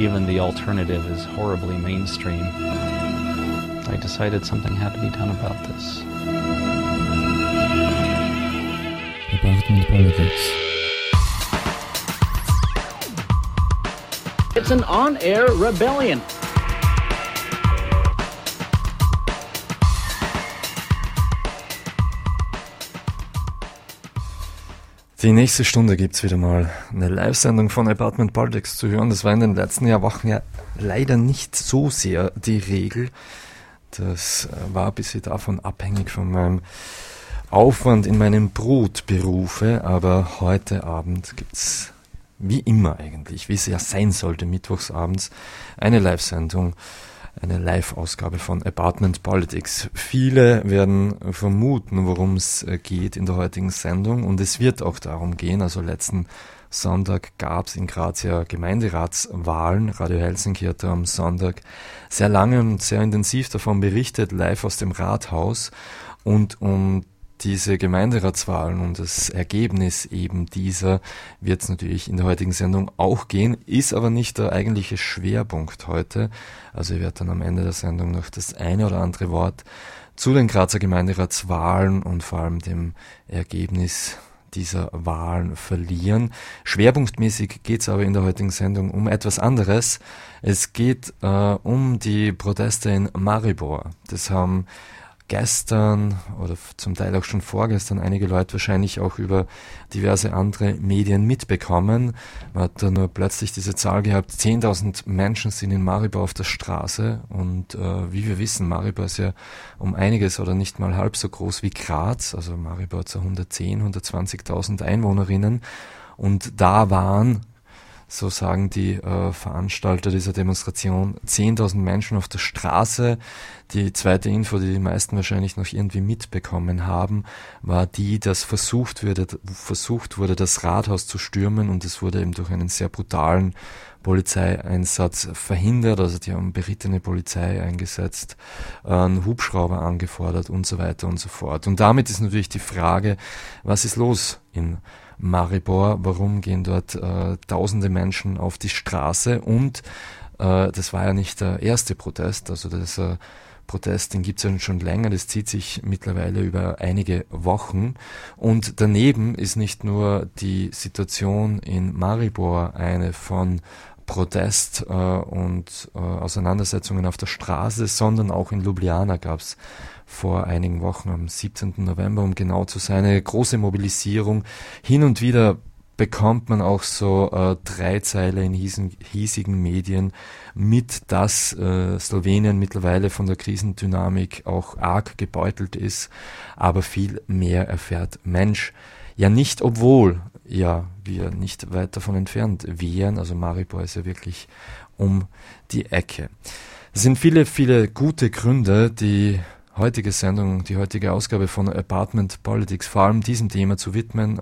even the alternative is horribly mainstream. I decided something had to be done about this. Apartment Politics. It's an on air rebellion. Die nächste Stunde gibt es wieder mal eine Live-Sendung von Apartment Politics zu hören. Das war in den letzten Jahr Wochen ja leider nicht so sehr die Regel. Das äh, war ein bisschen davon abhängig von meinem Aufwand in meinen Brotberufe, aber heute Abend gibt es wie immer eigentlich, wie es ja sein sollte, mittwochsabends, eine Live-Sendung eine Live-Ausgabe von Apartment Politics. Viele werden vermuten, worum es äh, geht in der heutigen Sendung und es wird auch darum gehen. Also letzten Sonntag gab es in Graz ja Gemeinderatswahlen. Radio Helsinki hat am Sonntag sehr lange und sehr intensiv davon berichtet, live aus dem Rathaus. Und um diese Gemeinderatswahlen und das Ergebnis eben dieser wird es natürlich in der heutigen Sendung auch gehen, ist aber nicht der eigentliche Schwerpunkt heute. Also ich werde dann am Ende der Sendung noch das eine oder andere Wort zu den Grazer Gemeinderatswahlen und vor allem dem Ergebnis dieser Wahlen verlieren. Schwerpunktmäßig geht es aber in der heutigen Sendung um etwas anderes. Es geht äh, um die Proteste in Maribor. Das haben gestern oder zum Teil auch schon vorgestern einige Leute wahrscheinlich auch über diverse andere Medien mitbekommen. Man hat da nur plötzlich diese Zahl gehabt, 10.000 Menschen sind in Maribor auf der Straße. Und äh, wie wir wissen, Maribor ist ja um einiges oder nicht mal halb so groß wie Graz, also Maribor so 110, 120.000 Einwohnerinnen. Und da waren so sagen die äh, Veranstalter dieser Demonstration, 10.000 Menschen auf der Straße. Die zweite Info, die die meisten wahrscheinlich noch irgendwie mitbekommen haben, war die, dass versucht wurde, versucht wurde, das Rathaus zu stürmen und es wurde eben durch einen sehr brutalen Polizeieinsatz verhindert. Also die haben berittene Polizei eingesetzt, einen Hubschrauber angefordert und so weiter und so fort. Und damit ist natürlich die Frage, was ist los in Maribor. Warum gehen dort äh, tausende Menschen auf die Straße? Und äh, das war ja nicht der erste Protest, also dieser Protest, den gibt es ja schon länger, das zieht sich mittlerweile über einige Wochen. Und daneben ist nicht nur die Situation in Maribor eine von Protest äh, und äh, Auseinandersetzungen auf der Straße, sondern auch in Ljubljana gab es vor einigen Wochen, am 17. November, um genau zu sein, eine große Mobilisierung. Hin und wieder bekommt man auch so äh, drei Zeile in hiesigen, hiesigen Medien mit, dass äh, Slowenien mittlerweile von der Krisendynamik auch arg gebeutelt ist, aber viel mehr erfährt Mensch. Ja nicht, obwohl ja wir nicht weit davon entfernt wären, also Maribor ist ja wirklich um die Ecke. Es sind viele, viele gute Gründe, die heutige Sendung, die heutige Ausgabe von Apartment Politics. Vor allem diesem Thema zu widmen,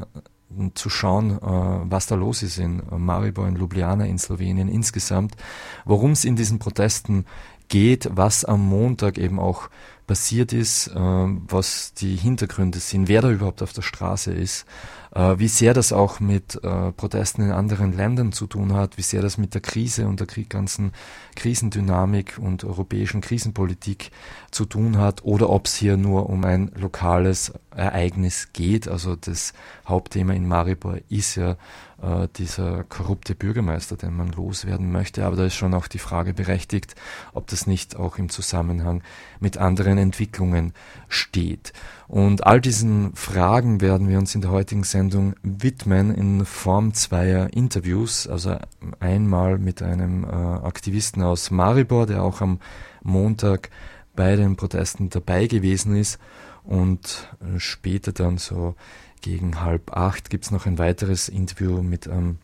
zu schauen, äh, was da los ist in Maribor, in Ljubljana, in Slowenien insgesamt, worum es in diesen Protesten geht, was am Montag eben auch passiert ist, äh, was die Hintergründe sind, wer da überhaupt auf der Straße ist äh, wie sehr das auch mit äh, Protesten in anderen Ländern zu tun hat, wie sehr das mit der Krise und der ganzen Krisendynamik und europäischen Krisenpolitik zu tun hat oder ob es hier nur um ein lokales Ereignis geht. Also das Hauptthema in Maribor ist ja äh, dieser korrupte Bürgermeister, den man loswerden möchte. Aber da ist schon auch die Frage berechtigt, ob das nicht auch im Zusammenhang mit anderen Entwicklungen steht. Und all diesen Fragen werden wir uns in der heutigen Sendung widmen in Form zweier Interviews. Also einmal mit einem äh, Aktivisten aus Maribor, der auch am Montag bei den Protesten dabei gewesen ist und äh, später dann so gegen halb acht gibt es noch ein weiteres Interview mit einem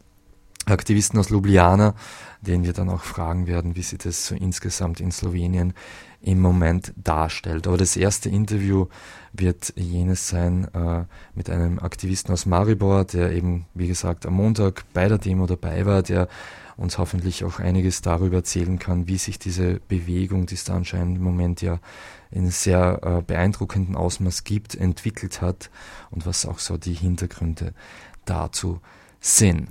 Aktivisten aus Ljubljana, den wir dann auch fragen werden, wie sie das so insgesamt in Slowenien im Moment darstellt. Aber das erste Interview wird jenes sein äh, mit einem Aktivisten aus Maribor, der eben, wie gesagt, am Montag bei der Demo dabei war, der uns hoffentlich auch einiges darüber erzählen kann, wie sich diese Bewegung, die es da anscheinend im Moment ja in sehr äh, beeindruckendem Ausmaß gibt, entwickelt hat und was auch so die Hintergründe dazu sind.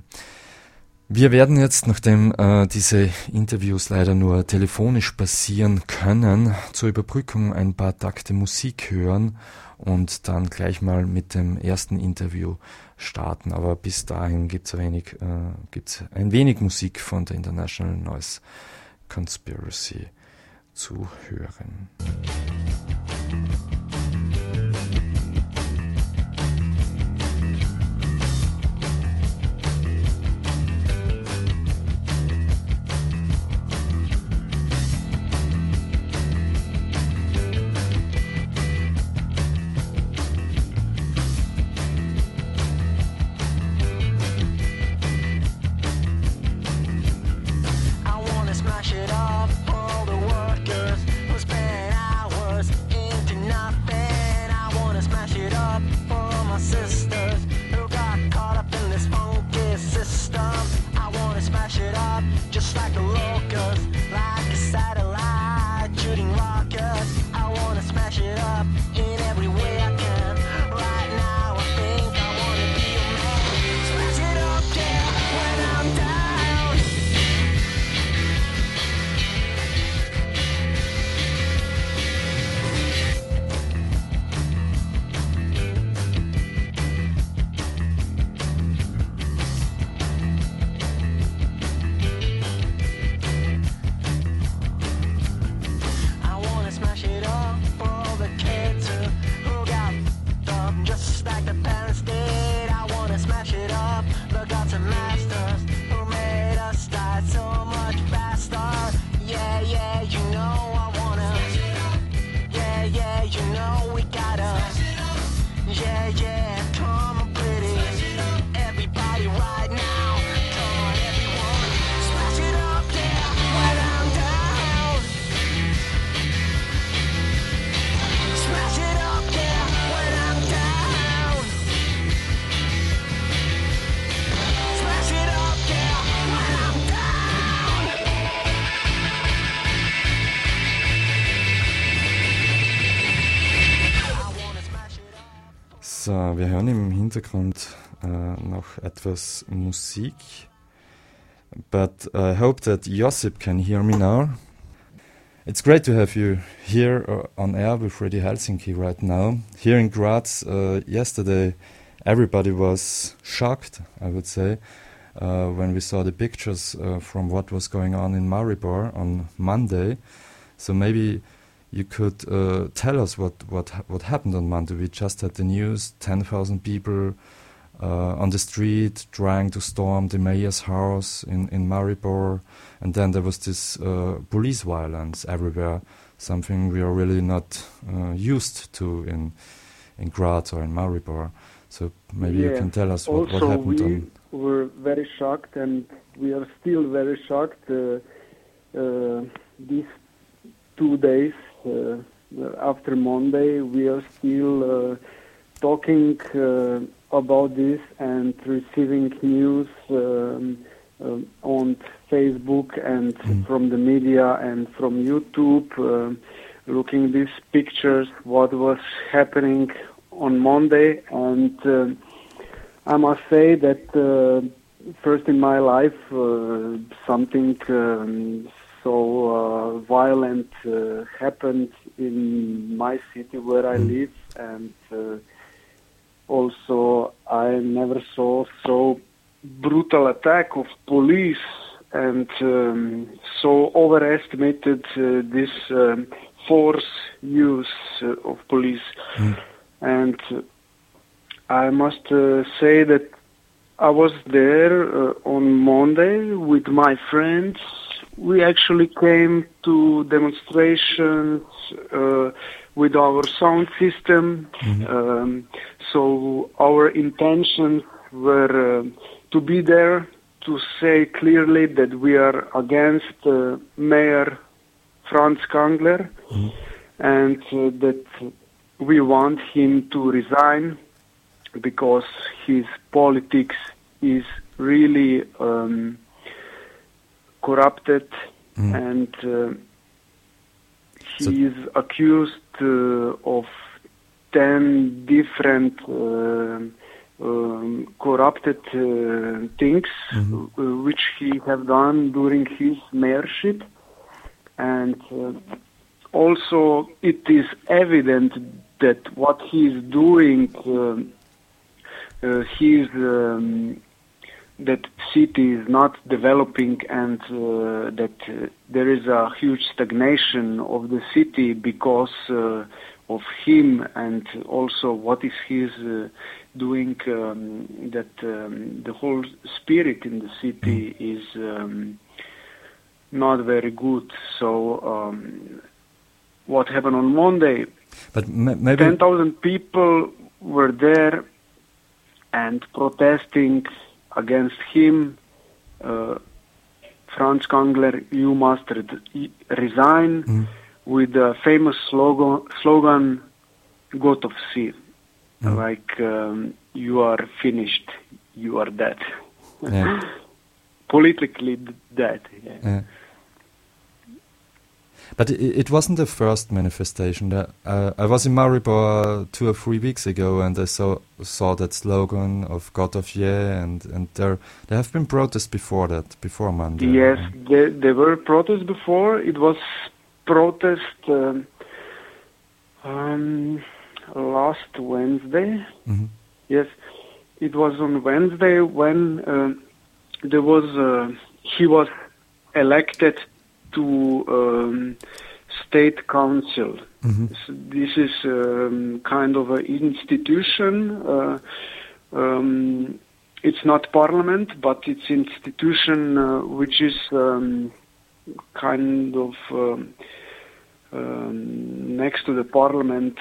Wir werden jetzt, nachdem äh, diese Interviews leider nur telefonisch passieren können, zur Überbrückung ein paar Takte Musik hören und dann gleich mal mit dem ersten Interview starten. Aber bis dahin gibt es wenig, äh, ein wenig Musik von der International Noise Conspiracy zu hören. Wir hören im Hintergrund äh, noch etwas Musik. But I hope that Josip can hear me now. It's great to have you here uh, on air with Radio Helsinki right now. Here in Graz, uh, yesterday, everybody was shocked, I would say, uh, when we saw the pictures uh, from what was going on in Maribor on Monday. So maybe you could uh, tell us what, what, what happened on Monday. We just had the news 10,000 people uh, on the street trying to storm the mayor's house in, in Maribor. And then there was this uh, police violence everywhere, something we are really not uh, used to in, in Graz or in Maribor. So maybe yeah. you can tell us what, what happened. On we on were very shocked, and we are still very shocked. Uh, uh, these two days after Monday, we are still uh, talking uh, about this and receiving news um, on Facebook and mm. from the media and from YouTube, looking these pictures, what was happening on Monday, and I must say that first in my life uh, something um, so uh, violent uh, happened in my city where I live, and uh, also I never saw so brutal attack of police and um, so overestimated uh, this um, force use uh, of police. Mm. And I must uh, say that I was there on Monday with my friends we actually came to demonstrations uh, with our sound system. Mm-hmm. Um, so our intentions were uh, to be there to say clearly that we are against uh, Mayor Franc Kangler mm-hmm. and uh, that we want him to resign because his politics is really um, corrupted, mm. and uh, he so is accused uh, of ten different uh, um, corrupted uh, things Mhm. uh, which he have done during his mayorship, and uh, also it is evident that what he is doing, he is um, that city is not developing and uh, that uh, there is a huge stagnation of the city because uh, of him and also what is his uh, doing um, that um, the whole spirit in the city is um, not very good. So um, what happened on monday? But ma- maybe 10,000 people were there and protesting against him. Uh, Franc Kangler, you must re- resign Mm. with the famous slogan, slogan Gotov si, Mm. like um, you are finished, you are dead. Yeah. Politically d- dead. Yeah. Yeah. But it, it wasn't the first manifestation. Uh, I was in Maribor two or three weeks ago, and I saw saw that slogan of God of Yeah, and and there there have been protests before that, before Monday. Yes, there, there were protests before. It was protest um, um, last Wednesday. Mhm. Yes, it was on Wednesday when uh, there was uh, he was elected to um, state council. Mhm. So This is um, kind of an institution. Uh, um, it's not parliament, but it's institution uh, which is um, kind of um, um, next to the parliament.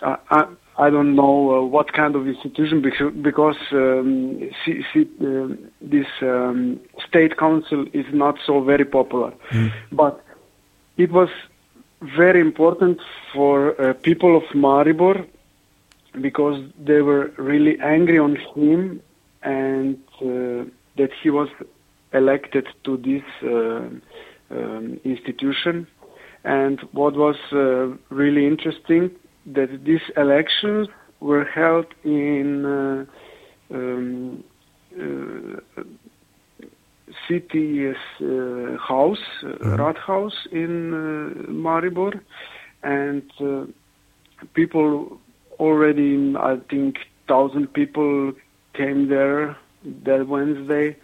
I, I, I don't know uh, what kind of institution because, because um, see, see, uh, this um, state council is not so very popular. But it was very important for uh, people of Maribor because they were really angry on him and uh, that he was elected to this uh, um, institution. And what was uh, really interesting that these elections were held in uh, um, uh, city uh, house, uh, Rathaus in uh, Maribor, and uh, people already, I think, thousand people came there that Wednesday,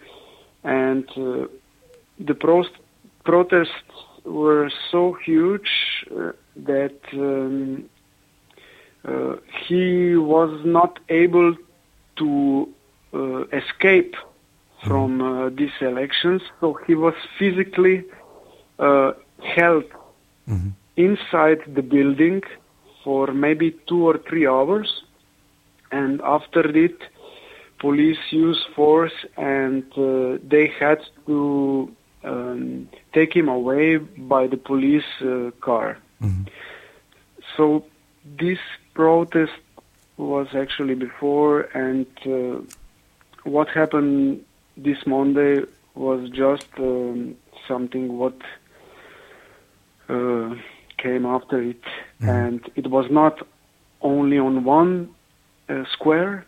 and uh, the prost- protests were so huge uh, that um, uh, he was not able to uh, escape from uh, these elections, so he was physically uh, held Mhm. inside the building for maybe two or three hours, and after it, police used force and uh, they had to um, take him away by the police uh, car. Mhm. So this protest was actually before, and uh, what happened this Monday was just um, something what uh, came after it, and it was not only on one uh, square,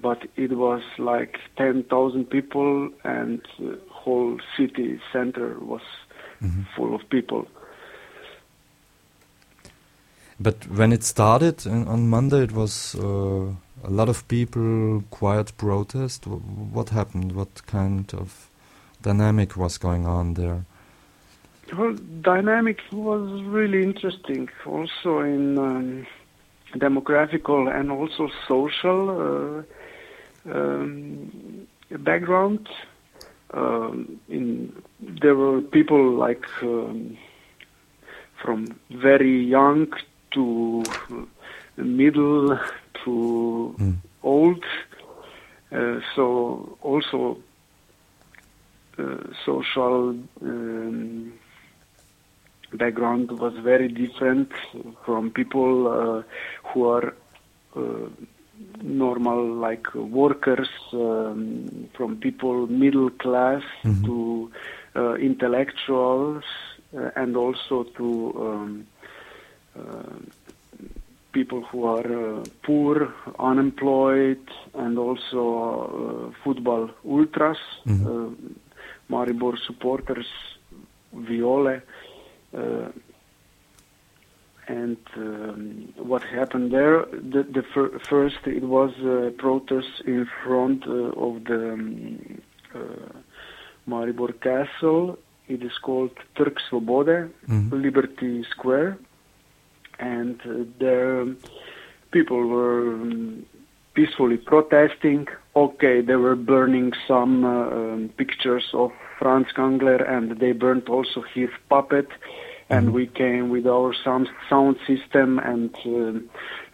but it was like ten thousand people, and the whole city center was full of people. But when it started on on Monday, it was uh, a lot of people, quiet protest. Wh- What happened? What kind of dynamic was going on there? Well, dynamic was really interesting, also in um, demographical and also social uh, um, background. Um, in there were people like um, from very young to middle to Mm. old. Uh, so also uh, social um, background was very different from people uh, who are uh, normal like workers um, from people middle class Mhm. to uh, intellectuals uh, and also to um, people who are uh, poor, unemployed, and also uh, football ultras, uh, Maribor supporters, Viole. Uh, and um, what happened there? The, the fir- first, it was a protest in front uh, of the um, uh, Maribor Castle. It is called Trg Svobode, Liberty Square, and uh, there people were um, peacefully protesting. Okay, they were burning some uh, um, pictures of Franc Kangler, and they burned also his puppet. And we came with our sound sound system and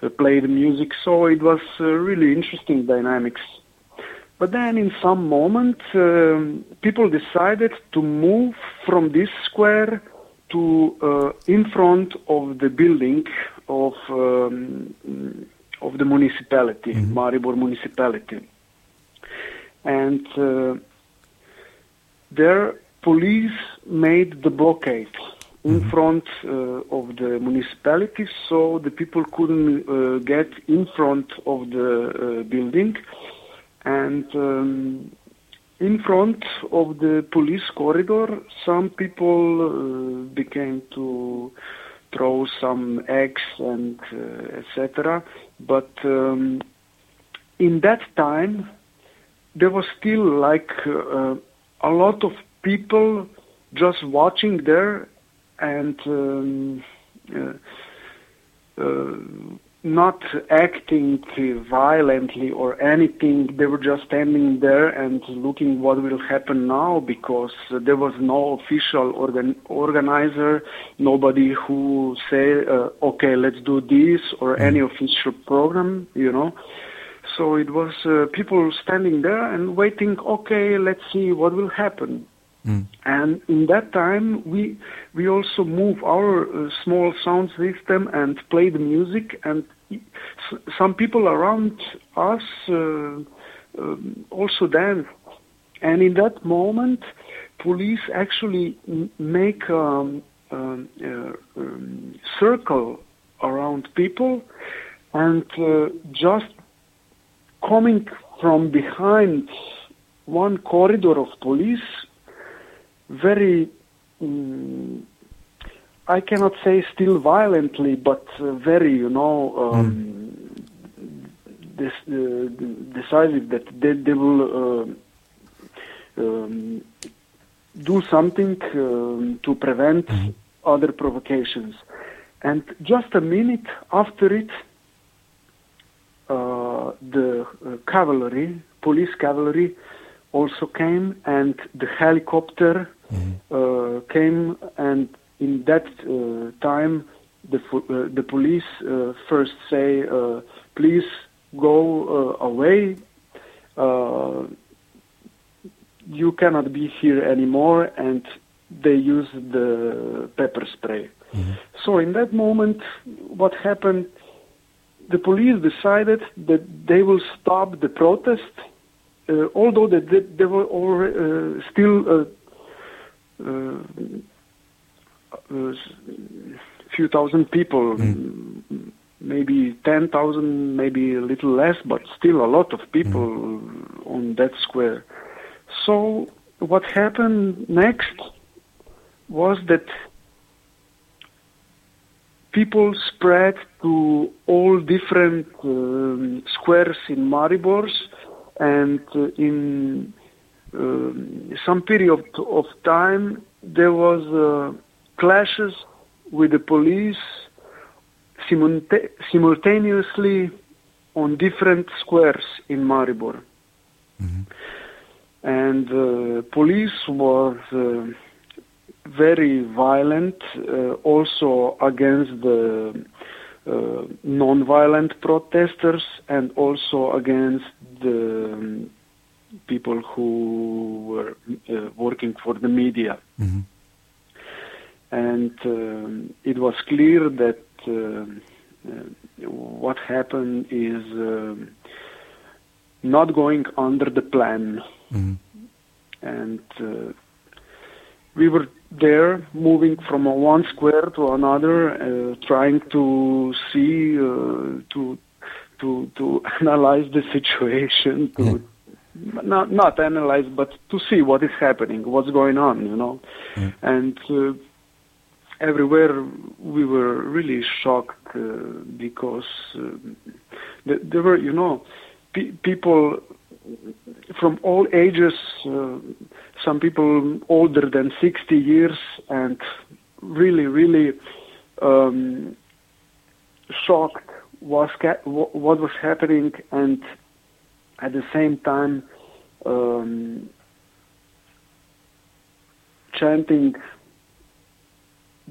uh, played music. So it was uh, really interesting dynamics. But then, in some moment, um, people decided to move from this square to uh, in front of the building of um, of the municipality, Maribor municipality, and uh, there police made the blockade in front uh, of the municipality, so the people couldn't uh, get in front of the uh, building, and. Um, in front of the police corridor, some people uh, began to throw some eggs and uh, etc. But um, in that time, there was still like uh, a lot of people just watching there and um, uh, uh, not acting violently or anything. They were just standing there and looking what will happen now because there was no official organ- organizer, nobody who say, uh, okay, let's do this or any official program, you know. So it was uh, people standing there and waiting, okay, let's see what will happen. And in that time, we we also move our uh, small sound system and play the music. And some people around us uh, um, also danced. And in that moment, police actually make um, um, uh, um, circle around people, and uh, just coming from behind one corridor of police very mm, I cannot say still violently, but uh, very, you know, um, this, uh, decisive that they, they will uh, um, do something um, to prevent other provocations. And just a minute after it, uh, the uh, cavalry, police cavalry, also came, and the helicopter uh, came, and in that uh, time, the uh, the police uh, first say, uh, "Please go uh, away. Uh, you cannot be here anymore," and they use the pepper spray. So in that moment, what happened? The police decided that they will stop the protest, uh, although that they, they were uh, still uh, few thousand people, m- maybe 10,000, maybe a little less, but still a lot of people on that square. So what happened next was that people spread to all different um, squares in Maribor, and uh, in um, some period of time there was uh, clashes with the police simulta- simultaneously on different squares in Maribor. And uh, police was uh, very violent, uh, also against the uh, non-violent protesters and also against the um, people who were uh, working for the media. And um, it was clear that um, uh, what happened is um, not going under the plan. And uh, we were there, moving from one square to another, uh, trying to see, uh, to to to analyze the situation, to not not analyze, but to see what is happening, what's going on, you know, and. Uh, everywhere we were really shocked uh, because uh, there were, you know, pe- people from all ages, uh, some people older than 60 years, and really, really um, shocked was ca- what was happening, and at the same time um, chanting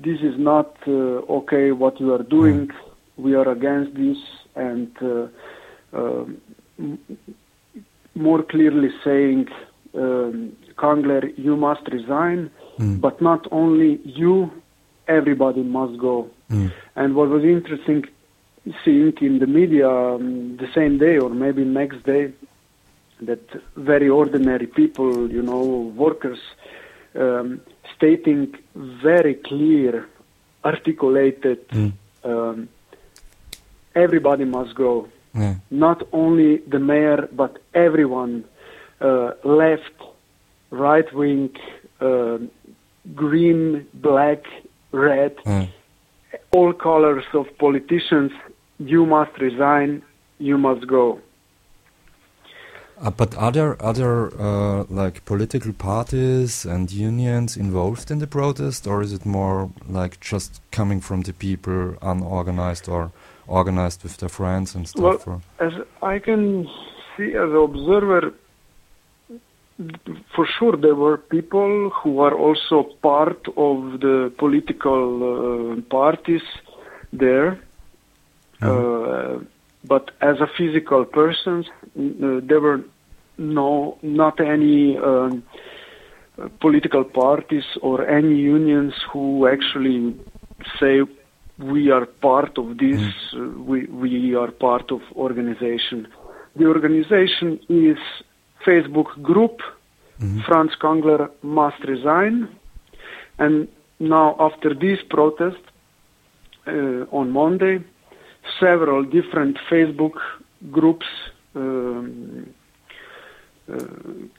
this is not uh, okay what you are doing. We are against this, and uh, uh, m- more clearly saying, um, Kangler, you must resign, but not only you, everybody must go. And what was interesting, seeing in the media um, the same day or maybe next day, that very ordinary people, you know, workers, um, stating very clear, articulated, um, everybody must go. Yeah. Not only the mayor, but everyone, uh, left, right wing, uh, green, black, red, all colors of politicians. You must resign. You must go. Uh, but are there other uh, like political parties and unions involved in the protest, or is it more like just coming from the people, unorganized or organized with their friends and stuff? Well, as I can see as an observer, for sure there were people who are also part of the political uh, parties there. Uh, but as a physical persons, uh, there were no, not any um, political parties or any unions who actually say we are part of this, uh, we, we are part of organization. The organization is Facebook group, Franc Kangler must resign, and now after this protest uh, on Monday, several different Facebook groups um, uh,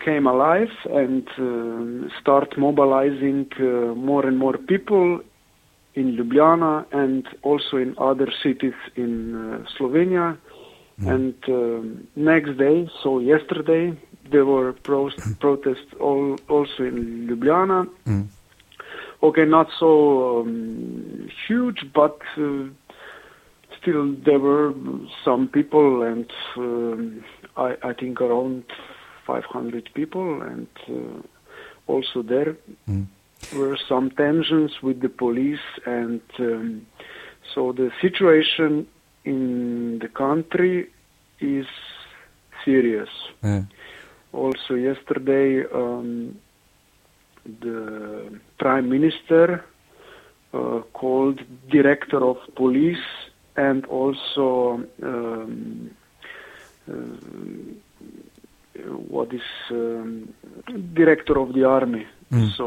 came alive and um start mobilizing uh, more and more people in Ljubljana and also in other cities in uh, Slovenia. And um, next day, so yesterday, there were pro- protests all, also in Ljubljana. Okay, not so um, huge, but uh, still there were some people, and um, I, I think around 500 people, and uh, also there were some tensions with the police, and um, so the situation in the country is serious. Yeah. Also, yesterday, um, the prime minister uh, called director of police and also um, uh, what is um, director of the army. So,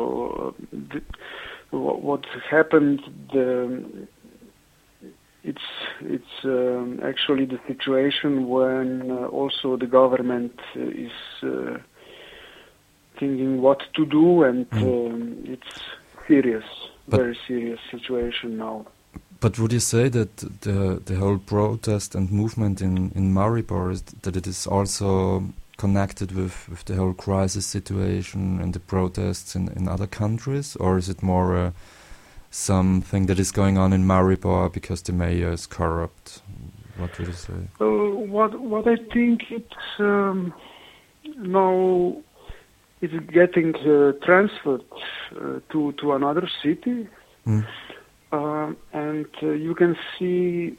uh, th- what, what happened? The, it's it's um, actually the situation when uh, also the government is uh, thinking what to do, and um, it's serious, But- very serious situation now. But would you say that the the whole protest and movement in in Maribor is that it is also connected with with the whole crisis situation and the protests in in other countries, or is it more uh, something that is going on in Maribor because the mayor is corrupt? What would you say? Uh, what what I think it's um, now it's getting uh, transferred uh, to to another city, Mm. Uh, and uh, you can see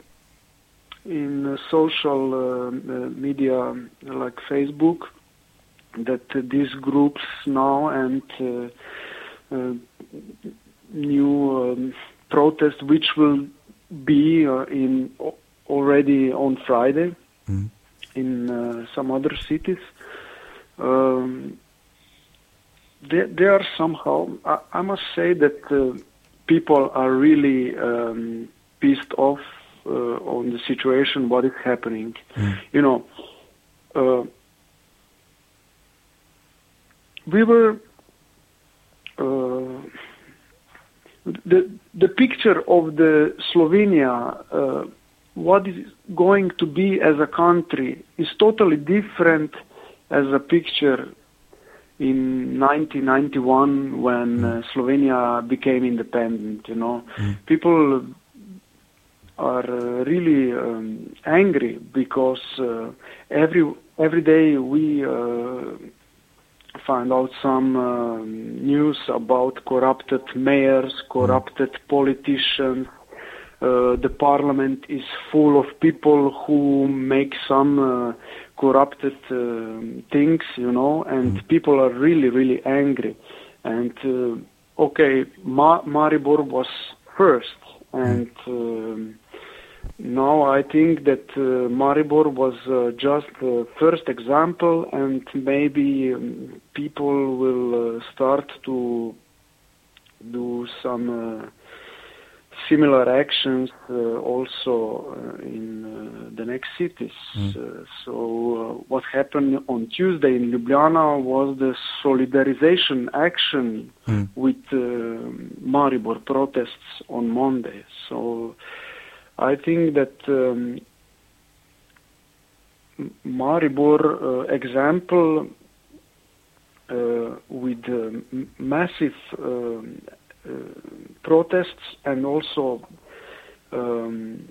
in uh, social uh, media like Facebook that these groups now and uh, uh, new um, protest which will be uh, in already on Friday Mm. in uh, some other cities. Um, they, they are somehow. I, I must say that uh, people are really um, pissed off uh, on the situation, what is happening. You know, uh, we were. Uh, the the picture of the Slovenia, uh, what is going to be as a country, is totally different as a picture in 1991 when uh, Slovenia became independent. You know, people are uh, really um, angry because uh, every every day we uh, find out some um, news about corrupted mayors, corrupted politicians. Uh, the parliament is full of people who make some uh, corrupted um things, you know, and people are really, really angry. And uh, okay, Ma- Maribor was first, and um, now I think that uh, Maribor was uh, just the first example, and maybe um, people will uh, start to do some uh, similar actions uh, also uh, in uh, the next cities. Uh, so uh, what happened on Tuesday in Ljubljana was the solidarization action with uh, Maribor protests on Monday. So I think that um, Maribor uh, example uh, with uh, massive uh, protests and also um,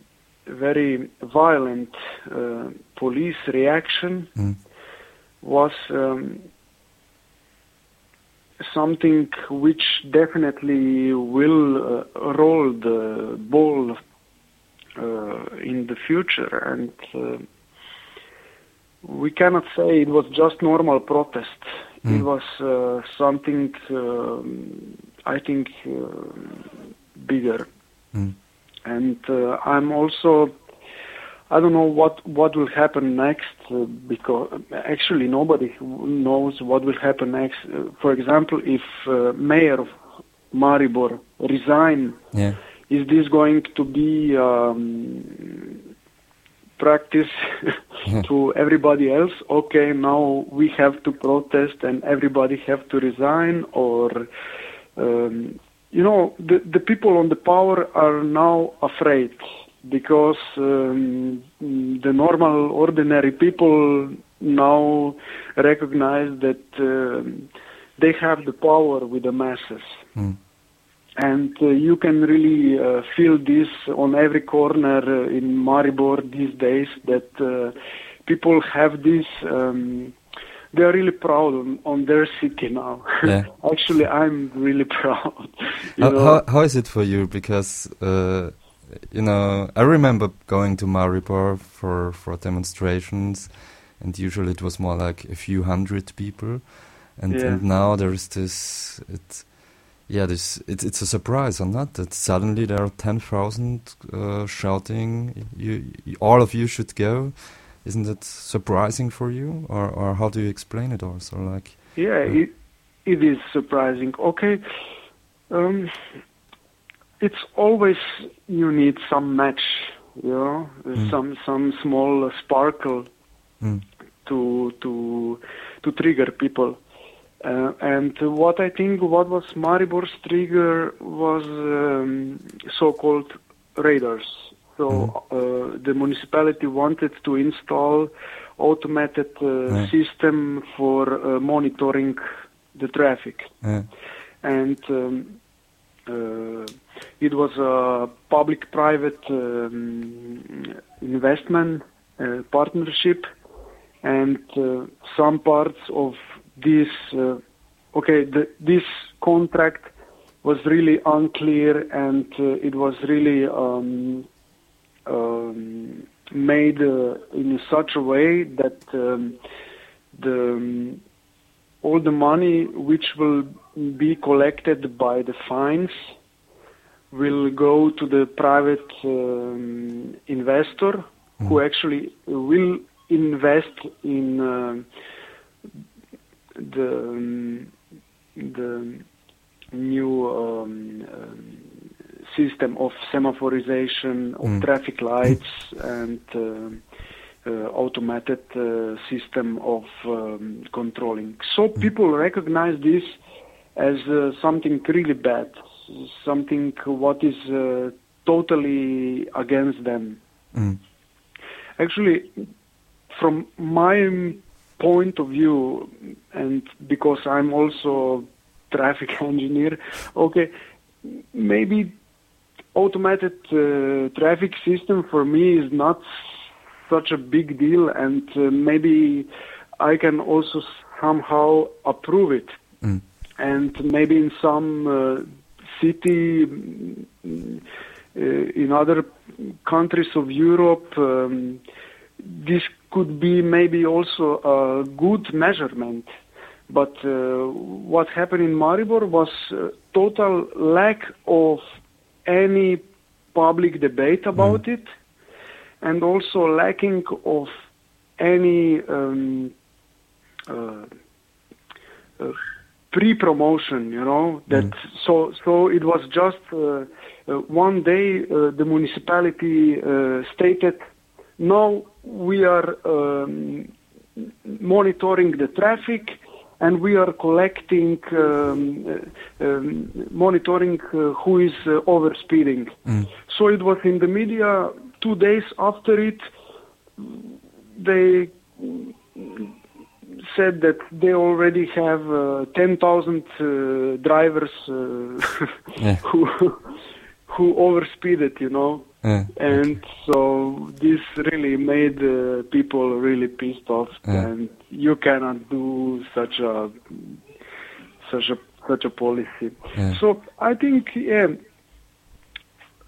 very violent uh, police reaction was um, something which definitely will uh, roll the ball uh, in the future. And uh, we cannot say it was just normal protest. It was uh, something um, i think uh, bigger and uh, i'm also I don't know what what will happen next uh, because actually nobody knows what will happen next. Uh, for example, if uh, mayor of Maribor resign, Yeah. is this going to be um, practice to everybody else? Okay, now we have to protest and everybody have to resign, or um, you know, the the people on the power are now afraid because um, the normal, ordinary people now recognize that um, they have the power with the masses. And uh, you can really uh, feel this on every corner uh, in Maribor these days that uh, people have this. Um, they are really proud on, on their city now. Yeah. Actually, I'm really proud. How, how, how is it for you? Because uh, you know, I remember going to Maribor for for demonstrations, and usually it was more like a few hundred people, and, Yeah. and now there is this. It, yeah, this it's it's a surprise, or not? That suddenly there are ten thousand uh, shouting, "You, you, all of you should go." Isn't it surprising for you, or or how do you explain it? Also, like, Yeah, it, it is surprising. Okay, um, it's always you need some match, you know, some some small sparkle mm, to to to trigger people. Uh, and what I think what was Maribor's trigger was um, so-called radars. So uh, the municipality wanted to install automated uh, system for uh, monitoring the traffic. And um, uh, it was a public-private um, investment uh, partnership, and uh, some parts of this uh, okay the, this contract was really unclear, and uh, it was really um, um, made uh, in such a way that um, the um, all the money which will be collected by the fines will go to the private um, investor who actually will invest in uh, the um, the new um, um, system of semaphorization of Mm. traffic lights and um uh, automated uh, system of um, controlling. So people recognize this as uh, something really bad, something what is uh, totally against them. Mm. Actually, from my point of view, and because I'm also traffic engineer, okay, maybe automated uh, traffic system for me is not such a big deal, and uh, maybe I can also somehow approve it. Mm. And maybe in some uh, city, uh, in other countries of Europe, um, this could be maybe also a good measurement. But uh, what happened in Maribor was uh, total lack of any public debate about it, and also lacking of any um, uh, uh, pre-promotion. You know that so so it was just uh, uh, one day uh, the municipality uh, stated, "No, we are um, monitoring the traffic." And we are collecting, um, uh, um, monitoring uh, who is uh, overspeeding. Mm. So it was in the media two days after it. They said that they already have uh, 10,000 uh, drivers uh, Yeah. who who overspeeded, you know. Yeah. And so this really made uh, people really pissed off, Yeah. and you cannot do such a such a such a policy. Yeah. So I think yeah,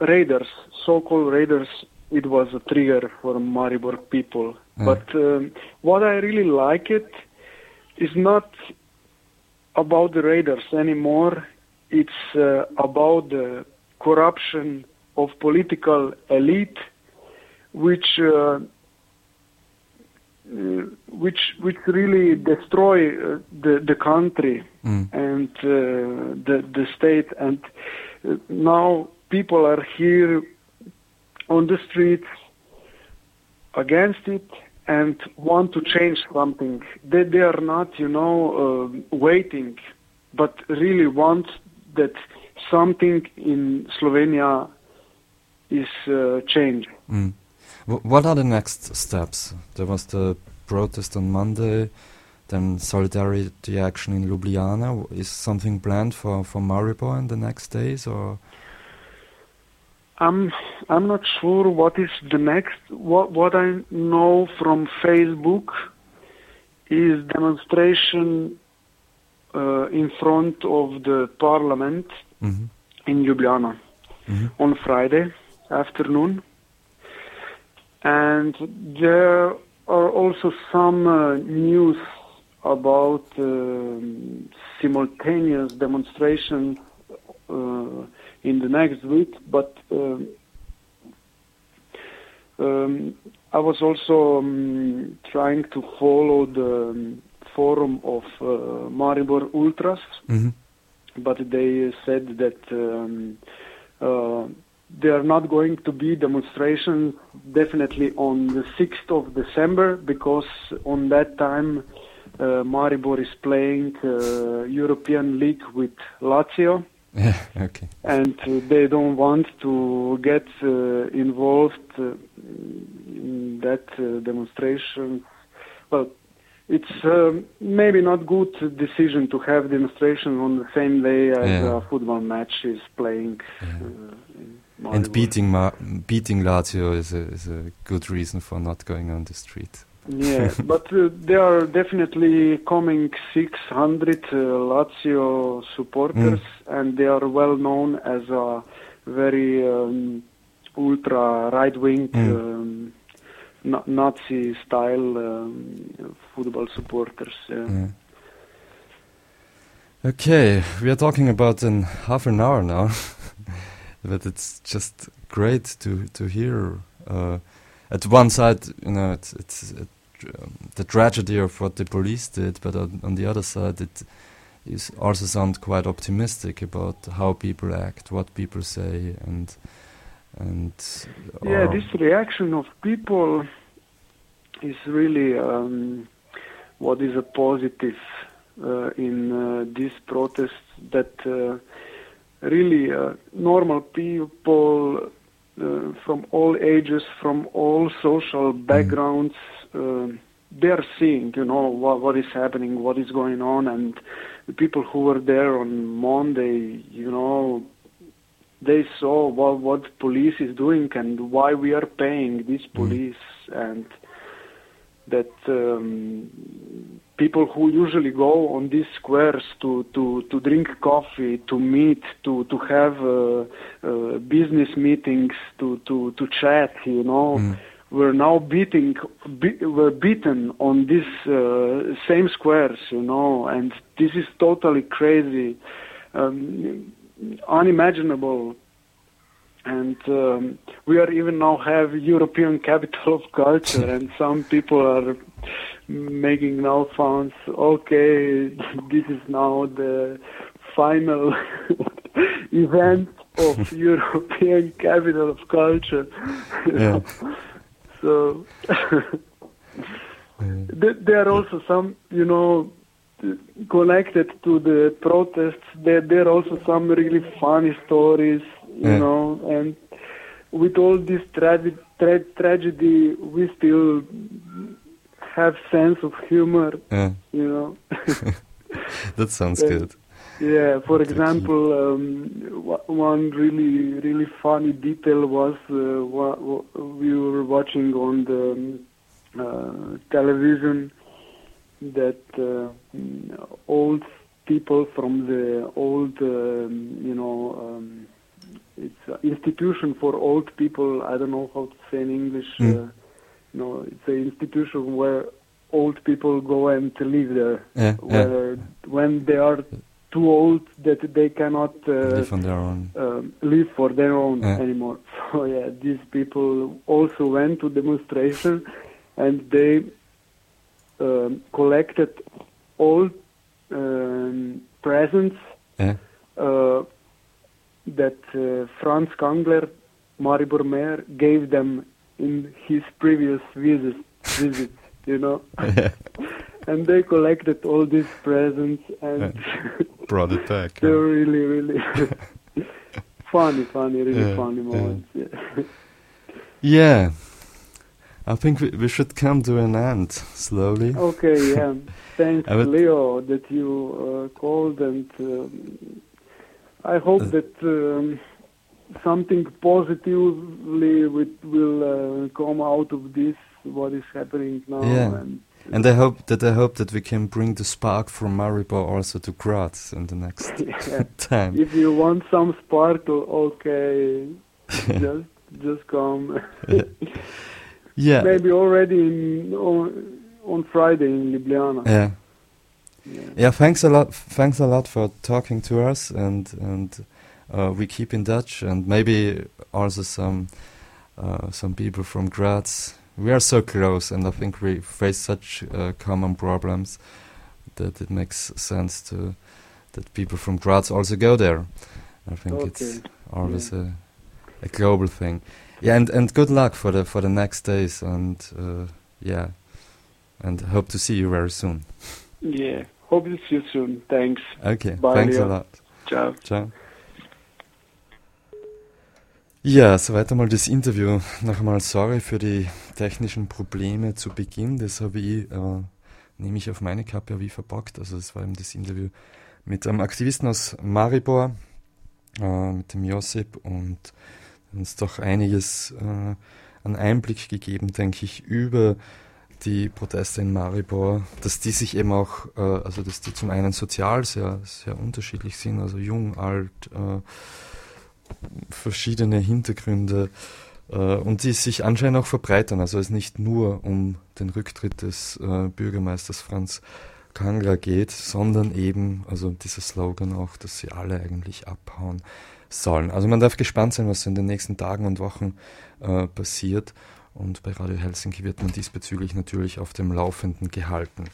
raiders, so-called raiders, it was a trigger for Maribor people. But um, what I really like it is not about the raiders anymore. It's uh, about the corruption of political elite, which uh, uh, which which really destroy uh, the the country Mm. and uh, the the state and now people are here on the streets against it and want to change something they they are not you know uh, waiting but really want that something in Slovenia is uh, changed Mm. Wh- What are the next steps? There was the protest on Monday, then solidarity action in Ljubljana. Is something planned for, for Maribor in the next days, or I'm I'm not sure what is the next. What what I know from Facebook is demonstration uh, in front of the parliament Mhm. in Ljubljana Mhm. on Friday afternoon, and there are also some uh, news about um, simultaneous demonstrations uh, in the next week, but um, um, I was also um, trying to follow the um, forum of uh, Maribor Ultras, Mhm. But they said that um, uh, there are not going to be demonstrations definitely on the 6th of December because on that time uh, Maribor is playing uh, European League with Lazio Yeah, okay. and uh, they don't want to get uh, involved uh, in that uh, demonstration. Well, it's um, maybe not good decision to have demonstration on the same day as Yeah. a football match is playing. Yeah. Uh, And beating Ma beating Lazio is a, is a good reason for not going on the street. Yeah, but uh, there are definitely coming 600 uh, Lazio supporters, and they are well known as a very um, ultra right wing Mm. um, na- Nazi style um, football supporters. Yeah. Yeah. Okay, we are talking about in half an hour now, but it's just great to to hear. Uh, at one side, you know, it's it's um, the tragedy of what the police did, but on, on the other side, it is also sound quite optimistic about how people act, what people say, and and yeah, uh, this reaction of people is really um, what is a positive uh, in uh, these protests that uh, really uh, normal people uh, from all ages, from all social backgrounds, uh, they are seeing, you know, what, what is happening, what is going on, and the people who were there on Monday, you know, they saw what what police is doing and why we are paying this police and that um, people who usually go on these squares to, to, to drink coffee, to meet, to, to have uh, uh, business meetings, to, to, to chat, you know, Mm. we're now beating, be, we're beaten on these uh, same squares, you know, and this is totally crazy, um, unimaginable and um, we are even now have European capital of culture, and some people are making now sounds. Okay, this is now the final event of European capital of culture. Yeah. So there there are also some, you know, connected to the protests. There there are also some really funny stories, you Yeah. know, and with all this trage- tra- tragedy, we still have sense of humor, yeah, you know. that sounds Yeah. good. Yeah, for example, um, w- one really, really funny detail was uh, we were watching on the um, uh, television that uh, old people from the old, um, you know, um, it's an institution for old people. I don't know how to say in English. Mm. Uh, you know, it's an institution where old people go and to live there Yeah, yeah. when they are too old that they cannot uh, Live on their own. um, live for their own Yeah. anymore. So yeah, these people also went to demonstration and they um, collected all um, presents Yeah, uh, that uh, Franc Kangler, Maribor Mayor, gave them in his previous visit. visit you know yeah. and they collected all these presents and Brought it back. they were really really funny funny really Yeah, funny moments yeah. I think we, we should come to an end slowly. okay yeah thanks would- leo that you uh, called and um, i hope Uh, that um, something positively will, will uh, come out of this what is happening now Yeah. and And I hope that I hope that we can bring the spark from Maribor also to Graz in the next yeah. time. if you want some sparkle okay just just come Yeah, maybe already in, on, on Friday in Ljubljana. yeah, Yeah. yeah. Thanks a lot. Thanks a lot for talking to us, and and uh, we keep in touch, and maybe also some uh, some people from Graz. We are so close, and I think we face such uh, common problems that it makes sense to that people from Graz also go there. I think it's Okay. always a, a global thing. Yeah, and, and good luck for the for the next days, and uh, yeah, and hope to see you very soon. Yeah. Hope to see you soon. Thanks. Okay, Bye, thanks a Leo. lot. Ciao. Ciao. Ja, soweit einmal das Interview. Noch einmal sorry für die technischen Probleme zu Beginn. Das habe ich, äh, nehme ich auf meine Kappe, ich verbockt. Also es war eben das Interview mit einem Aktivisten aus Maribor, äh, mit dem Josip und uns doch einiges äh, an Einblick gegeben, denke ich, über die Proteste in Maribor, dass die sich eben auch, äh, also dass die zum einen sozial sehr, sehr unterschiedlich sind, also jung, alt, äh, verschiedene Hintergründe äh, und die sich anscheinend auch verbreitern. Also es nicht nur um den Rücktritt des äh, Bürgermeisters Franz Kangler geht, sondern eben, also dieser Slogan auch, dass sie alle eigentlich abhauen sollen. Also man darf gespannt sein, was in den nächsten Tagen und Wochen äh, passiert. Und bei Radio Helsinki wird man diesbezüglich natürlich auf dem Laufenden gehalten.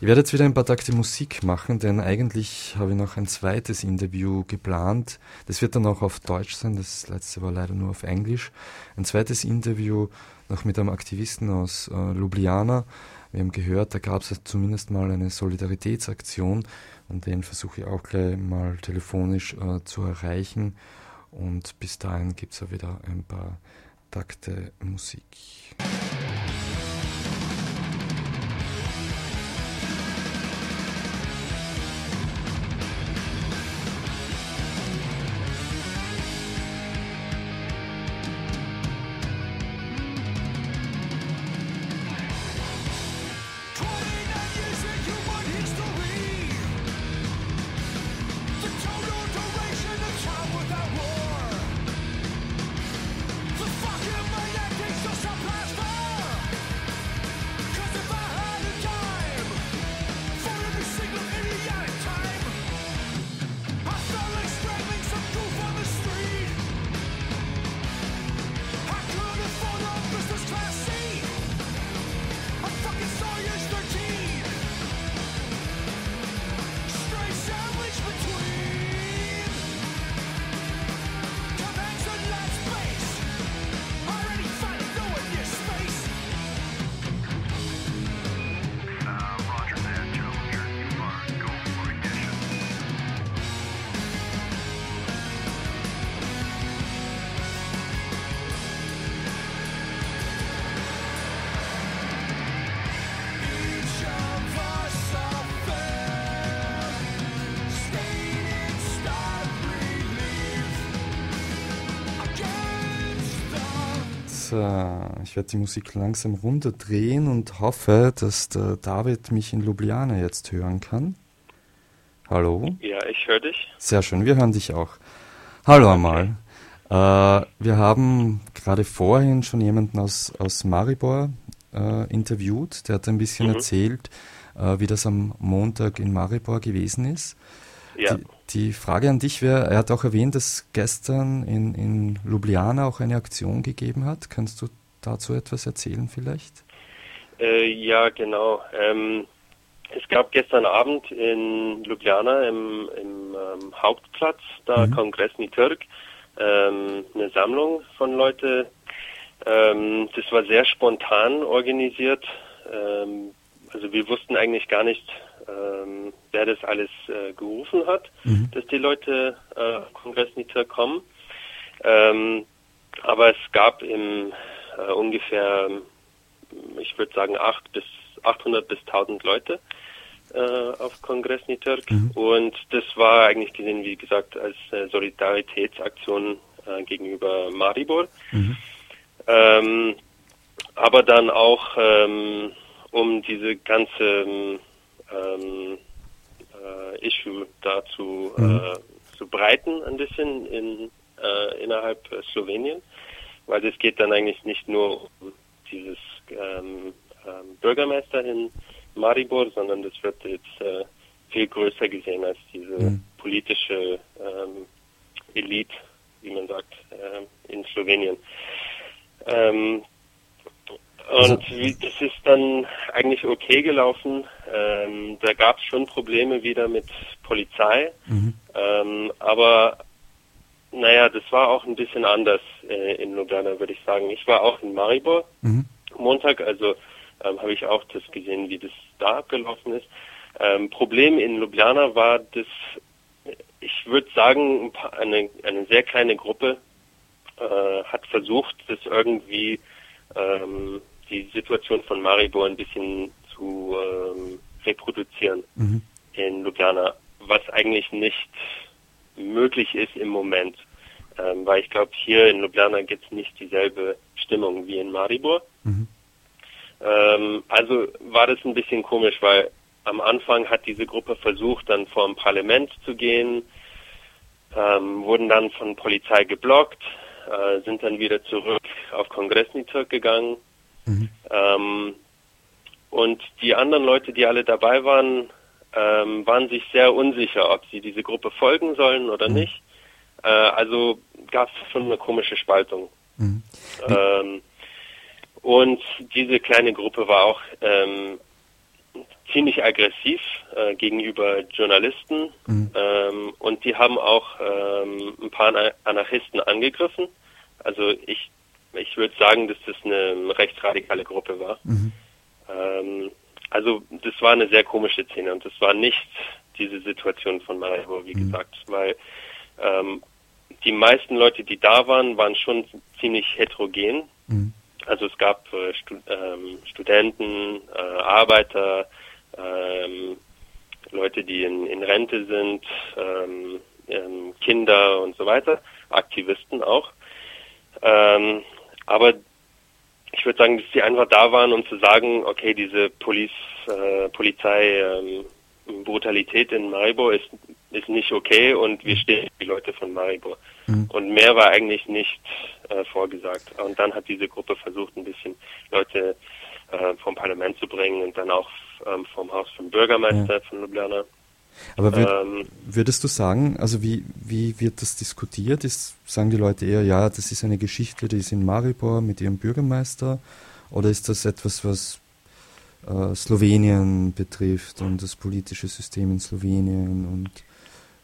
Ich werde jetzt wieder ein paar Takte Musik machen, denn eigentlich habe ich noch ein zweites Interview geplant. Das wird dann auch auf Deutsch sein, das letzte war leider nur auf Englisch. Ein zweites Interview noch mit einem Aktivisten aus äh, Ljubljana. Wir haben gehört, da gab es zumindest mal eine Solidaritätsaktion und den versuche ich auch gleich mal telefonisch äh, zu erreichen. Und bis dahin gibt es ja wieder ein paar Takte Musik. Ich werde die Musik langsam runterdrehen und hoffe, dass der David mich in Ljubljana jetzt hören kann. Hallo? Ja, ich höre dich. Sehr schön, wir hören dich auch. Hallo einmal. Äh, wir haben gerade vorhin schon jemanden aus, aus Maribor äh, interviewt, der hat ein bisschen mhm. erzählt, äh, wie das am Montag in Maribor gewesen ist. Ja. Die, die Frage an dich wäre, er hat auch erwähnt, dass gestern in, in Ljubljana auch eine Aktion gegeben hat. Kannst du dazu etwas erzählen vielleicht? Äh, ja, genau. Ähm, es gab gestern Abend in Ljubljana im, im ähm, Hauptplatz, da mhm. Kongressni Türk, ähm, eine Sammlung von Leuten. Ähm, das war sehr spontan organisiert. Ähm, also wir wussten eigentlich gar nicht, ähm, wer das alles äh, gerufen hat, mhm. dass die Leute äh, Kongressni Türk kommen. Ähm, aber es gab im äh, ungefähr, ich würde sagen, acht bis 800 bis 1000 Leute äh, auf Kongress Nitürk. Mhm. Und das war eigentlich gesehen, wie gesagt, als äh, Solidaritätsaktion äh, gegenüber Maribor. Mhm. Ähm, aber dann auch ähm, um diese ganze ähm, äh, Issue dazu mhm. äh, zu breiten ein bisschen in, äh, innerhalb Slowenien weil es geht dann eigentlich nicht nur um dieses ähm, ähm, Bürgermeister in Maribor, sondern das wird jetzt äh, viel größer gesehen als diese mhm. politische ähm, Elite, wie man sagt, äh, in Slowenien. Ähm, und also, wie, das ist dann eigentlich okay gelaufen. Ähm, da gab es schon Probleme wieder mit Polizei, mhm. ähm, aber naja, das war auch ein bisschen anders äh, in Ljubljana, würde ich sagen. Ich war auch in Maribor mhm. Montag, also ähm, habe ich auch das gesehen, wie das da abgelaufen ist. Ähm, Problem in Ljubljana war, dass ich würde sagen, ein paar, eine, eine sehr kleine Gruppe äh, hat versucht, das irgendwie ähm, die Situation von Maribor ein bisschen zu ähm, reproduzieren mhm. in Ljubljana, was eigentlich nicht möglich ist im Moment. Ähm, weil ich glaube, hier in Ljubljana gibt es nicht dieselbe Stimmung wie in Maribor. Mhm. Ähm, also war das ein bisschen komisch, weil am Anfang hat diese Gruppe versucht, dann vor dem Parlament zu gehen, ähm, wurden dann von Polizei geblockt, äh, sind dann wieder zurück auf Kongressnitürk gegangen. Mhm. Ähm, und die anderen Leute, die alle dabei waren, ähm, waren sich sehr unsicher, ob sie diese Gruppe folgen sollen oder mhm. nicht. Äh, also gab es schon eine komische Spaltung. Mhm. Ähm, und diese kleine Gruppe war auch ähm, ziemlich aggressiv äh, gegenüber Journalisten Mhm. ähm, und die haben auch ähm, ein paar Ana- Anarchisten angegriffen. Also ich, ich würde sagen, dass das eine rechtsradikale Gruppe war. Mhm. Ähm, also das war eine sehr komische Szene und das war nicht diese Situation von Maribor, wie gesagt, weil ähm, die meisten Leute, die da waren, waren schon ziemlich heterogen. Mhm. Also es gab äh, Stu ähm, Studenten, äh, Arbeiter, ähm, Leute, die in, in Rente sind, ähm, ähm, Kinder und so weiter, Aktivisten auch. Ähm, aber ich würde sagen, dass die einfach da waren, um zu sagen, okay, diese Police, äh, Polizei ähm, Brutalität in Maribor ist, ist nicht okay und wir stehen die Leute von Maribor. Mhm. Und mehr war eigentlich nicht äh, vorgesagt. Und dann hat diese Gruppe versucht, ein bisschen Leute äh, vom Parlament zu bringen und dann auch ähm, vom Haus vom Bürgermeister von Ljubljana. Aber würd, Ähm, würdest du sagen, also wie, wie wird das diskutiert? Ist, sagen die Leute eher, ja, das ist eine Geschichte, die ist in Maribor mit ihrem Bürgermeister? Oder ist das etwas, was äh, Slowenien betrifft und das politische System in Slowenien und,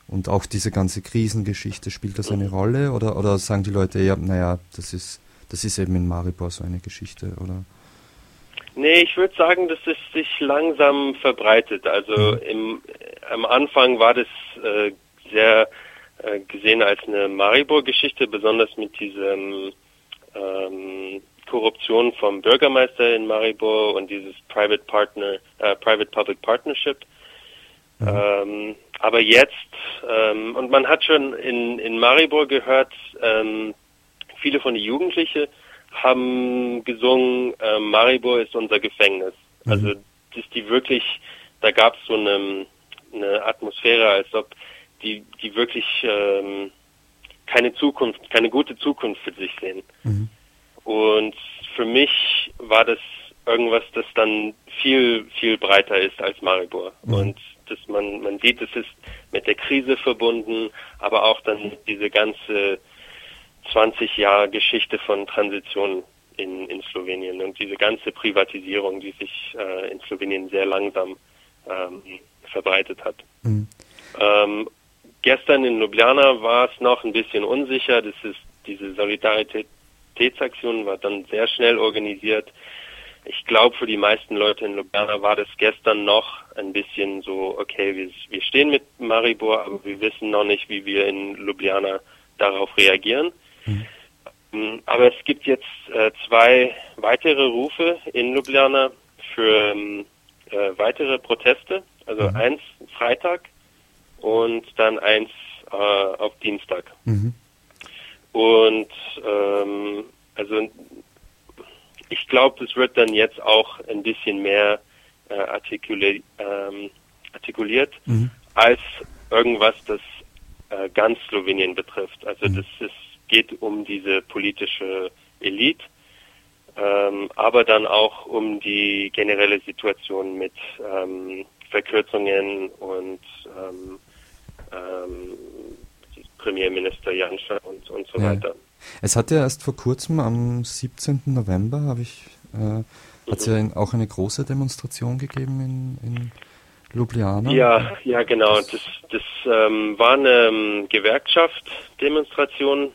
und auch diese ganze Krisengeschichte, spielt das eine Rolle? Oder, oder sagen die Leute eher, naja, das ist, das ist eben in Maribor so eine Geschichte? Oder? Nee, ich würde sagen, dass es sich langsam verbreitet. Also im, am Anfang war das äh, sehr äh, gesehen als eine Maribor-Geschichte, besonders mit diesem ähm, Korruption vom Bürgermeister in Maribor und dieses Private Partner, äh, Private Public Partnership. Ähm, aber jetzt, ähm, und man hat schon in, in Maribor gehört, ähm, viele von den Jugendlichen haben gesungen, ähm, Maribor ist unser Gefängnis. Also, dass die wirklich, da gab es so eine, eine Atmosphäre, als ob die, die wirklich ähm, keine Zukunft, keine gute Zukunft für sich sehen. Und für mich war das irgendwas, das dann viel, viel breiter ist als Maribor. Und dass man, man sieht, es ist mit der Krise verbunden, aber auch dann diese ganze 20 Jahre Geschichte von Transition in, in Slowenien und diese ganze Privatisierung, die sich äh, in Slowenien sehr langsam ähm, verbreitet hat. Ähm, gestern in Ljubljana war es noch ein bisschen unsicher. Das ist diese Solidaritätsaktion war dann sehr schnell organisiert. Ich glaube, für die meisten Leute in Ljubljana war das gestern noch ein bisschen so, okay, wir, wir stehen mit Maribor, aber wir wissen noch nicht, wie wir in Ljubljana darauf reagieren. Ähm, Aber es gibt jetzt äh, zwei weitere Rufe in Ljubljana für ähm, äh, weitere Proteste. Also eins Freitag und dann eins äh, auf Dienstag. Und ähm, also ich glaube, das wird dann jetzt auch ein bisschen mehr äh, artikuli ähm, artikuliert als irgendwas, das äh, ganz Slowenien betrifft. Also das ist, geht um diese politische Elite, ähm, aber dann auch um die generelle Situation mit ähm, Verkürzungen und ähm, ähm, Premierminister Janša und, und so Ja. weiter. Es hat ja erst vor kurzem, am 17. November, habe ich, äh, hat es ja in, auch eine große Demonstration gegeben in, in Ljubljana. Ja, ja, genau. Das, das ähm, war eine ähm, Gewerkschaft-Demonstration.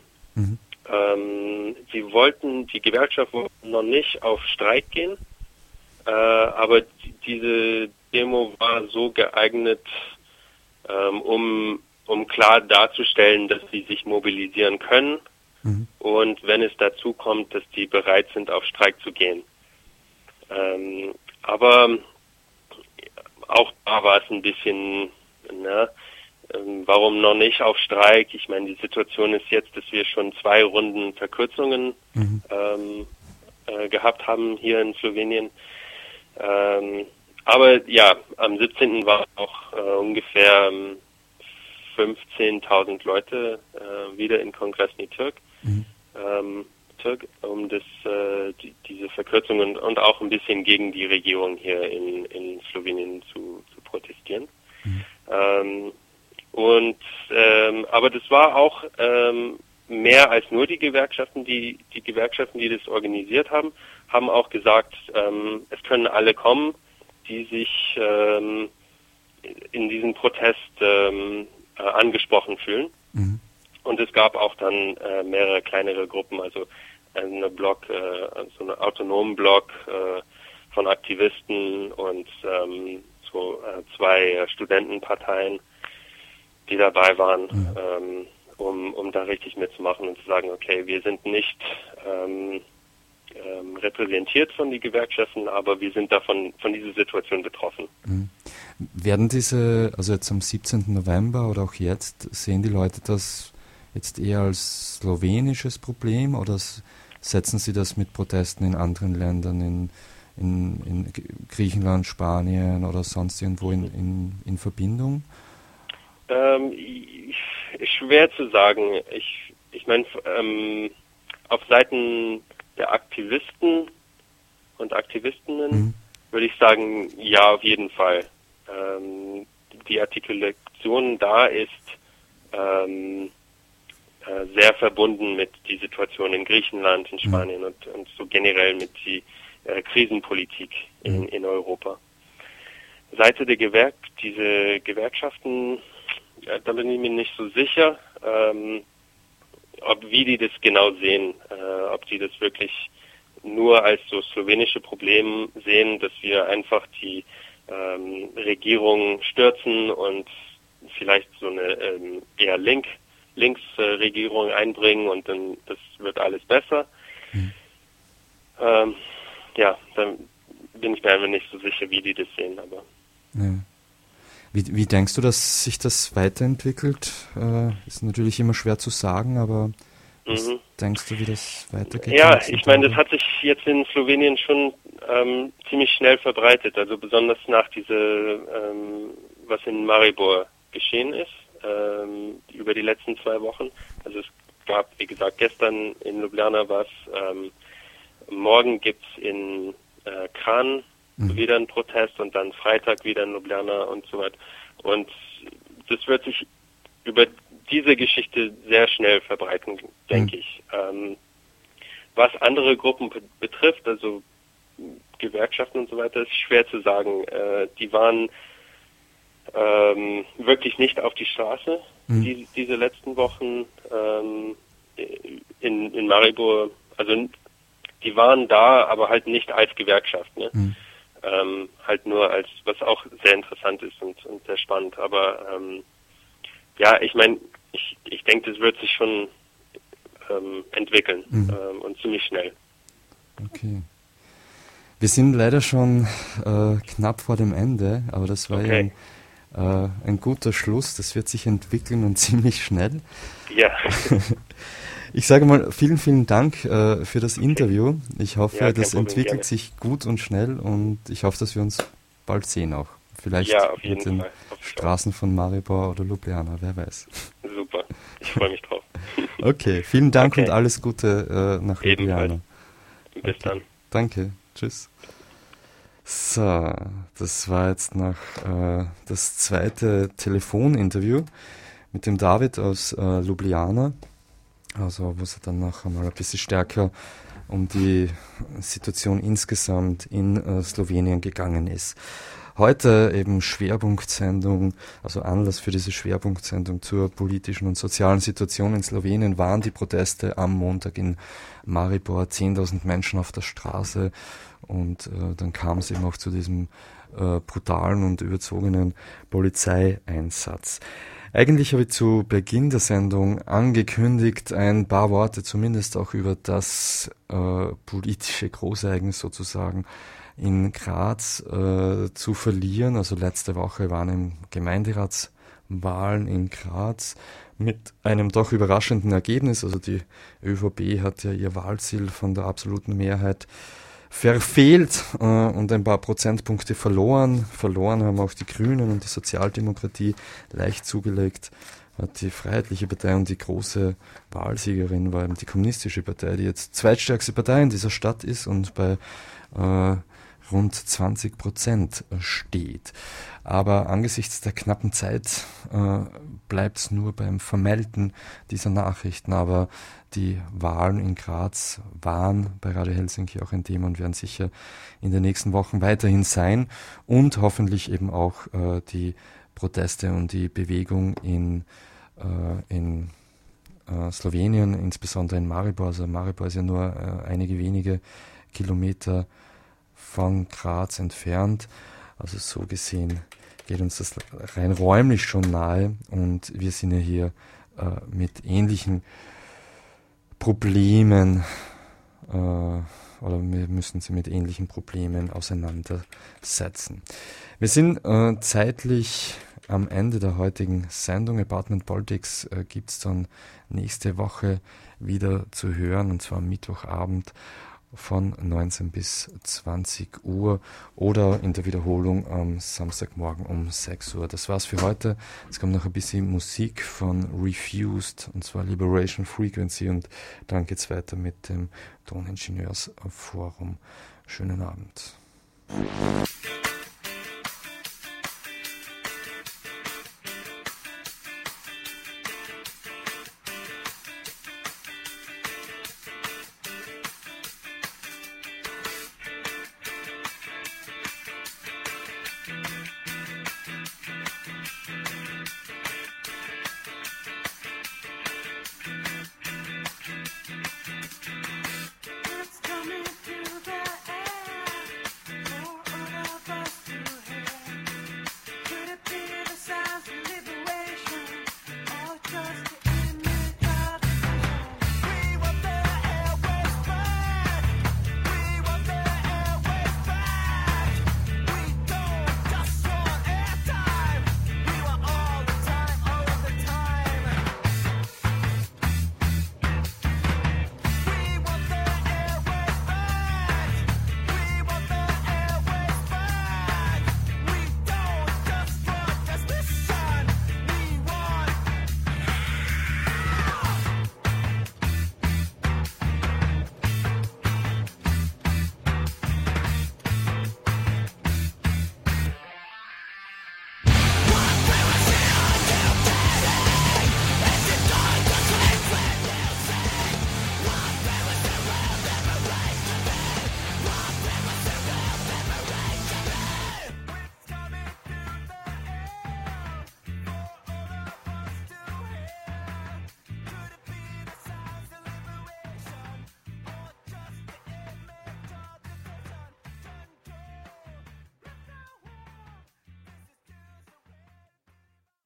Ähm, sie wollten, die Gewerkschaft wollte noch nicht auf Streik gehen, äh, aber die, diese Demo war so geeignet, ähm, um, um klar darzustellen, dass sie sich mobilisieren können und wenn es dazu kommt, dass die bereit sind, auf Streik zu gehen. Ähm, aber auch da war es ein bisschen, ne, ähm, warum noch nicht auf Streik? Ich meine, die Situation ist jetzt, dass wir schon zwei Runden Verkürzungen ähm, äh, gehabt haben hier in Slowenien. Ähm, aber ja, am 17. war auch äh, ungefähr ähm, 15.000 Leute äh, wieder in Kongressni Türk, ähm, Türk um das, äh, die, diese Verkürzungen und auch ein bisschen gegen die Regierung hier in, in Slowenien zu, zu protestieren. Ähm, und ähm, aber das war auch ähm, mehr als nur die Gewerkschaften, die die Gewerkschaften, die das organisiert haben, haben auch gesagt, ähm, es können alle kommen, die sich ähm, in diesem Protest ähm, äh, angesprochen fühlen. Mhm. Und es gab auch dann äh, mehrere kleinere Gruppen, also eine Block, äh, so einen autonomen Block äh, von Aktivisten und ähm, so äh, zwei Studentenparteien, die dabei waren, mhm. ähm, um, um da richtig mitzumachen und zu sagen, okay, wir sind nicht ähm, ähm, repräsentiert von den Gewerkschaften, aber wir sind davon von dieser Situation betroffen. Mhm. Werden diese, also jetzt am 17. November oder auch jetzt, sehen die Leute das jetzt eher als slowenisches Problem oder setzen sie das mit Protesten in anderen Ländern, in, in, in Griechenland, Spanien oder sonst irgendwo in, in, in Verbindung? Ähm, schwer zu sagen. Ich, ich meine, ähm, auf Seiten der Aktivisten und Aktivistinnen mhm. würde ich sagen, ja, auf jeden Fall. Ähm, die Artikulation da ist ähm, äh, sehr verbunden mit die Situation in Griechenland, in mhm. Spanien mhm. und, und so generell mit die äh, Krisenpolitik in, mhm. in Europa. Seite der Gewerk, diese Gewerkschaften, da bin ich mir nicht so sicher. Ähm, ob wie die das genau sehen, äh, ob die das wirklich nur als so slowenische Problem sehen, dass wir einfach die ähm, Regierung stürzen und vielleicht so eine ähm, eher Link Linksregierung äh, einbringen und dann das wird alles besser. Mhm. Ähm, ja, dann bin ich mir einfach nicht so sicher, wie die das sehen, aber. Ja. Wie, wie denkst du, dass sich das weiterentwickelt? Äh, ist natürlich immer schwer zu sagen, aber was mhm. denkst du, wie das weitergeht? Ja, ich meine, das hat sich jetzt in Slowenien schon ähm, ziemlich schnell verbreitet, also besonders nach diese, ähm, was in Maribor geschehen ist, ähm, über die letzten zwei Wochen. Also es gab, wie gesagt, gestern in Ljubljana was, ähm, morgen gibt's in äh, Kran mhm. wieder ein Protest und dann Freitag wieder in Ljubljana und so weiter. Und das wird sich über diese Geschichte sehr schnell verbreiten, denke mhm. ich. Ähm, was andere Gruppen betrifft, also Gewerkschaften und so weiter, ist schwer zu sagen. Äh, die waren ähm, wirklich nicht auf die Straße mhm. die, diese letzten Wochen ähm, in, in Maribor. Also die waren da, aber halt nicht als Gewerkschaft. Ne? Mhm ähm, halt nur als, was auch sehr interessant ist und, und sehr spannend. Aber ähm, ja, ich meine, ich, ich denke, das wird sich schon ähm, entwickeln mhm. ähm, und ziemlich schnell. Okay. Wir sind leider schon äh, knapp vor dem Ende, aber das war okay. ja ein, äh, ein guter Schluss. Das wird sich entwickeln und ziemlich schnell. Ja. Ich sage mal vielen, vielen Dank äh, für das Interview. Ich hoffe, ja, das entwickelt gerne. sich gut und schnell und ich hoffe, dass wir uns bald sehen auch. Vielleicht ja, in den Fall. Straßen von Maribor oder Ljubljana, wer weiß. Super, ich freue mich drauf. okay, vielen Dank okay. und alles Gute äh, nach Ljubljana. Bis okay. dann. Danke, tschüss. So, das war jetzt noch äh, das zweite Telefoninterview mit dem David aus äh, Ljubljana. Also wo es dann noch einmal ein bisschen stärker um die Situation insgesamt in äh, Slowenien gegangen ist. Heute eben Schwerpunktsendung, also Anlass für diese Schwerpunktsendung zur politischen und sozialen Situation in Slowenien waren die Proteste am Montag in Maribor, 10.000 Menschen auf der Straße und äh, dann kam es eben auch zu diesem äh, brutalen und überzogenen Polizeieinsatz. Eigentlich habe ich zu Beginn der Sendung angekündigt, ein paar Worte zumindest auch über das äh, politische Großereignis sozusagen in Graz äh, zu verlieren. Also letzte Woche waren im Gemeinderatswahlen in Graz mit einem doch überraschenden Ergebnis. Also die ÖVP hat ja ihr Wahlziel von der absoluten Mehrheit verfehlt äh, und ein paar Prozentpunkte verloren. Verloren haben auch die Grünen und die Sozialdemokratie leicht zugelegt. Hat die Freiheitliche Partei und die große Wahlsiegerin war eben die Kommunistische Partei, die jetzt zweitstärkste Partei in dieser Stadt ist und bei äh, rund 20 Prozent steht. Aber angesichts der knappen Zeit äh, bleibt es nur beim Vermelden dieser Nachrichten. Aber die Wahlen in Graz waren bei Radio Helsinki auch ein Thema und werden sicher in den nächsten Wochen weiterhin sein und hoffentlich eben auch äh, die Proteste und die Bewegung in, äh, in äh, Slowenien, insbesondere in Maribor. Also Maribor ist ja nur äh, einige wenige Kilometer von Graz entfernt. Also so gesehen geht uns das rein räumlich schon nahe und wir sind ja hier äh, mit ähnlichen Problemen äh, oder wir müssen sie mit ähnlichen Problemen auseinandersetzen. Wir sind äh, zeitlich am Ende der heutigen Sendung. Apartment Politics äh, gibt es dann nächste Woche wieder zu hören und zwar am Mittwochabend von 19 bis 20 Uhr oder in der Wiederholung am Samstagmorgen um 6 Uhr. Das war's für heute. Es kommt noch ein bisschen Musik von Refused und zwar Liberation Frequency und dann geht's weiter mit dem Toningenieursforum. Schönen Abend.